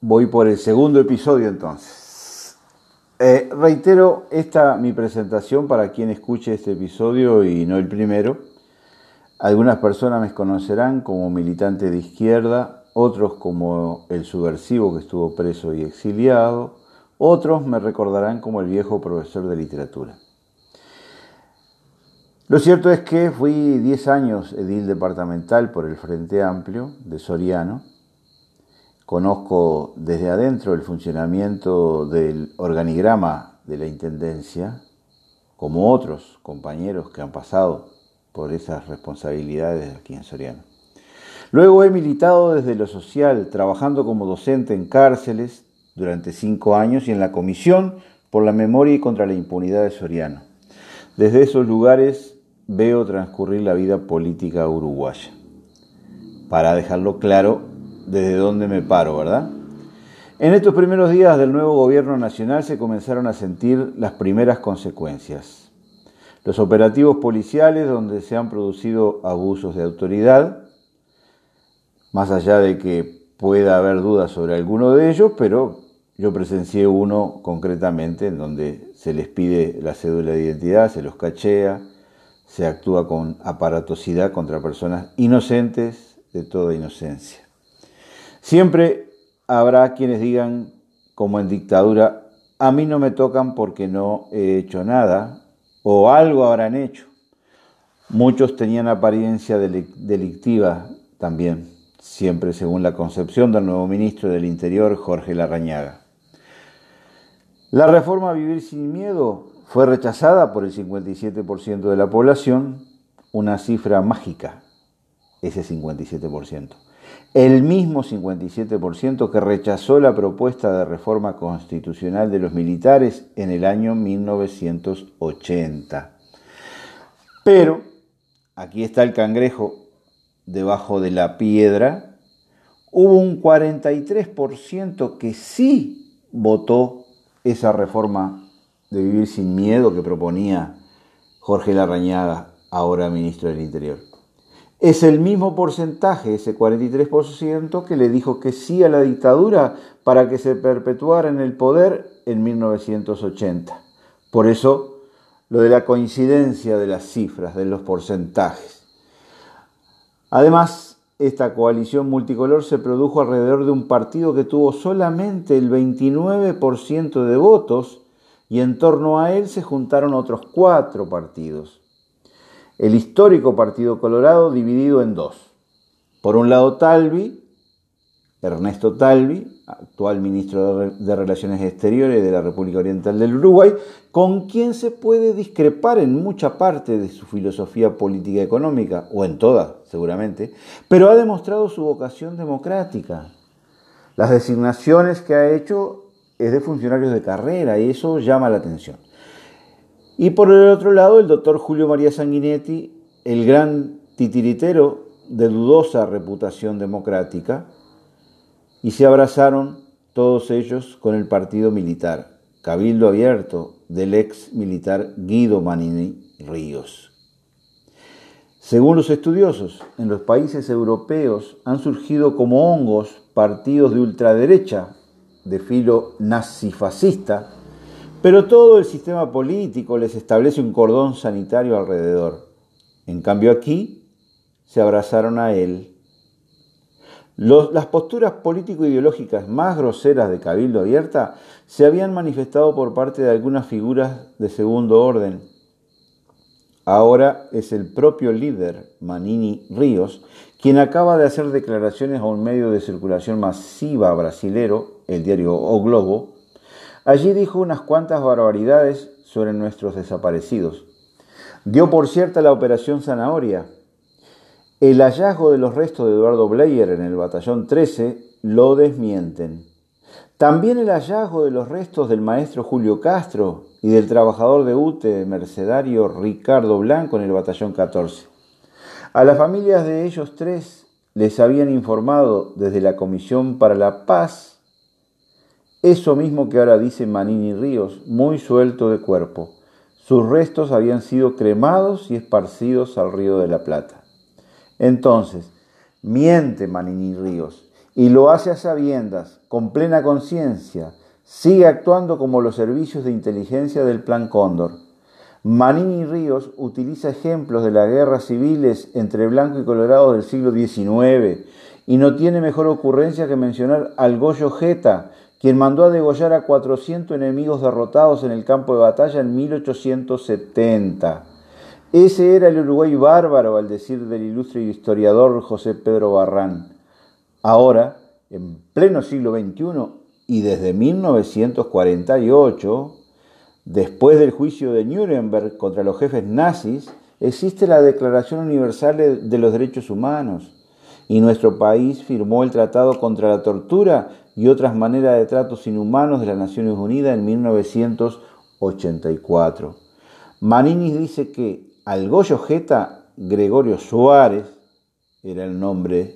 Voy por el segundo episodio entonces. Eh, reitero esta mi presentación para quien escuche este episodio y no el primero. Algunas personas me conocerán como militante de izquierda, otros como el subversivo que estuvo preso y exiliado, otros me recordarán como el viejo profesor de literatura. Lo cierto es que fui 10 años edil departamental por el Frente Amplio de Soriano Conozco desde adentro el funcionamiento del organigrama de la Intendencia, como otros compañeros que han pasado por esas responsabilidades aquí en Soriano. Luego he militado desde lo social, trabajando como docente en cárceles durante cinco años y en la Comisión por la Memoria y contra la Impunidad de Soriano. Desde esos lugares veo transcurrir la vida política uruguaya. Para dejarlo claro, desde dónde me paro, ¿verdad? En estos primeros días del nuevo gobierno nacional se comenzaron a sentir las primeras consecuencias. Los operativos policiales donde se han producido abusos de autoridad, más allá de que pueda haber dudas sobre alguno de ellos, pero yo presencié uno concretamente en donde se les pide la cédula de identidad, se los cachea, se actúa con aparatosidad contra personas inocentes de toda inocencia. Siempre habrá quienes digan, como en dictadura, a mí no me tocan porque no he hecho nada, o algo habrán hecho. Muchos tenían apariencia delictiva también, siempre según la concepción del nuevo ministro del Interior, Jorge Larrañaga. La reforma Vivir sin Miedo fue rechazada por el 57% de la población, una cifra mágica, ese 57% el mismo 57% que rechazó la propuesta de reforma constitucional de los militares en el año 1980. Pero, aquí está el cangrejo debajo de la piedra, hubo un 43% que sí votó esa reforma de vivir sin miedo que proponía Jorge Larrañaga, ahora ministro del Interior. Es el mismo porcentaje, ese 43%, que le dijo que sí a la dictadura para que se perpetuara en el poder en 1980. Por eso, lo de la coincidencia de las cifras, de los porcentajes. Además, esta coalición multicolor se produjo alrededor de un partido que tuvo solamente el 29% de votos y en torno a él se juntaron otros cuatro partidos el histórico Partido Colorado dividido en dos. Por un lado Talvi, Ernesto Talvi, actual ministro de Relaciones Exteriores de la República Oriental del Uruguay, con quien se puede discrepar en mucha parte de su filosofía política económica, o en toda, seguramente, pero ha demostrado su vocación democrática. Las designaciones que ha hecho es de funcionarios de carrera y eso llama la atención. Y por el otro lado, el doctor Julio María Sanguinetti, el gran titiritero de dudosa reputación democrática, y se abrazaron todos ellos con el partido militar, Cabildo Abierto, del ex militar Guido Manini Ríos. Según los estudiosos, en los países europeos han surgido como hongos partidos de ultraderecha, de filo nazifascista, pero todo el sistema político les establece un cordón sanitario alrededor. En cambio aquí se abrazaron a él. las posturas político-ideológicas más groseras de Cabildo Abierta se habían manifestado por parte de algunas figuras de segundo orden. Ahora es el propio líder, Manini Ríos, quien acaba de hacer declaraciones a un medio de circulación masiva brasilero, el diario O Globo, Allí dijo unas cuantas barbaridades sobre nuestros desaparecidos. Dio por cierta la operación Zanahoria. El hallazgo de los restos de Eduardo Blair en el batallón 13 lo desmienten. También el hallazgo de los restos del maestro Julio Castro y del trabajador de UTE mercedario Ricardo Blanco en el batallón 14. A las familias de ellos tres les habían informado desde la Comisión para la Paz eso mismo que ahora dice Manini Ríos, muy suelto de cuerpo. Sus restos habían sido cremados y esparcidos al río de la Plata. Entonces, miente Manini Ríos y lo hace a sabiendas, con plena conciencia, sigue actuando como los servicios de inteligencia del Plan Cóndor. Manini Ríos utiliza ejemplos de las guerras civiles entre blanco y colorado del siglo XIX y no tiene mejor ocurrencia que mencionar al Goyo Jeta, quien mandó a degollar a 400 enemigos derrotados en el campo de batalla en 1870. Ese era el Uruguay bárbaro, al decir del ilustre historiador José Pedro Barrán. Ahora, en pleno siglo XXI y desde 1948, después del juicio de Nuremberg contra los jefes nazis, existe la Declaración Universal de los Derechos Humanos y nuestro país firmó el Tratado contra la Tortura y otras maneras de tratos inhumanos de las Naciones Unidas en 1984. Manini dice que al Goyo Jeta, Gregorio Suárez era el nombre,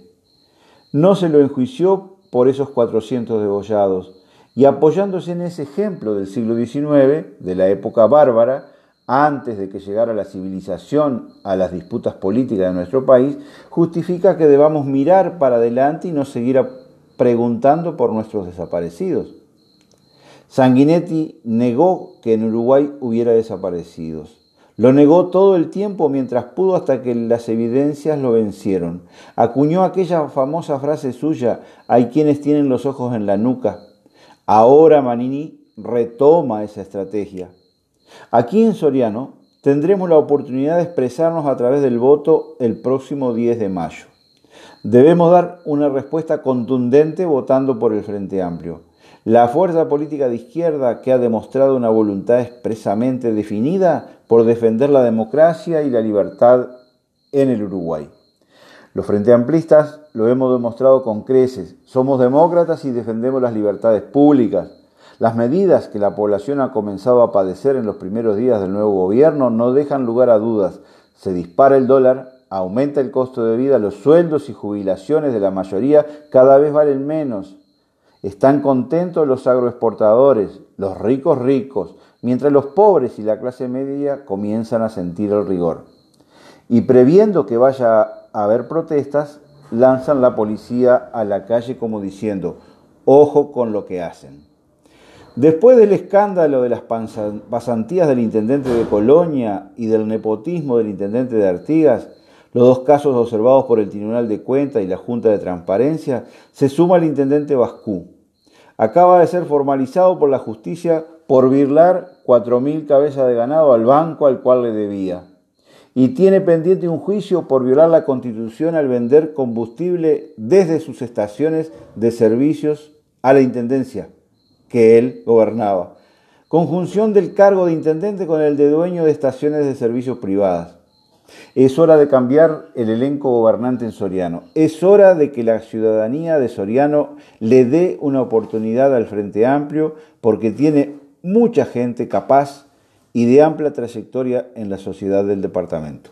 no se lo enjuició por esos 400 degollados, y apoyándose en ese ejemplo del siglo XIX, de la época bárbara, antes de que llegara la civilización a las disputas políticas de nuestro país, justifica que debamos mirar para adelante y no seguir preguntando por nuestros desaparecidos. Sanguinetti negó que en Uruguay hubiera desaparecidos. Lo negó todo el tiempo mientras pudo hasta que las evidencias lo vencieron. Acuñó aquella famosa frase suya, hay quienes tienen los ojos en la nuca. Ahora Manini retoma esa estrategia. Aquí en Soriano tendremos la oportunidad de expresarnos a través del voto el próximo 10 de mayo. Debemos dar una respuesta contundente votando por el Frente Amplio. La fuerza política de izquierda que ha demostrado una voluntad expresamente definida por defender la democracia y la libertad en el Uruguay. Los Frente Amplistas lo hemos demostrado con creces. Somos demócratas y defendemos las libertades públicas. Las medidas que la población ha comenzado a padecer en los primeros días del nuevo gobierno no dejan lugar a dudas. Se dispara el dólar, aumenta el costo de vida, los sueldos y jubilaciones de la mayoría cada vez valen menos. Están contentos los agroexportadores, los ricos ricos, mientras los pobres y la clase media comienzan a sentir el rigor. Y previendo que vaya a haber protestas, lanzan la policía a la calle como diciendo, ojo con lo que hacen. Después del escándalo de las pasantías del intendente de Colonia y del nepotismo del intendente de Artigas, los dos casos observados por el Tribunal de Cuentas y la Junta de Transparencia, se suma el intendente Bascú. Acaba de ser formalizado por la justicia por virlar 4.000 cabezas de ganado al banco al cual le debía. Y tiene pendiente un juicio por violar la constitución al vender combustible desde sus estaciones de servicios a la Intendencia que él gobernaba. Conjunción del cargo de intendente con el de dueño de estaciones de servicios privadas. Es hora de cambiar el elenco gobernante en Soriano. Es hora de que la ciudadanía de Soriano le dé una oportunidad al Frente Amplio porque tiene mucha gente capaz y de amplia trayectoria en la sociedad del departamento.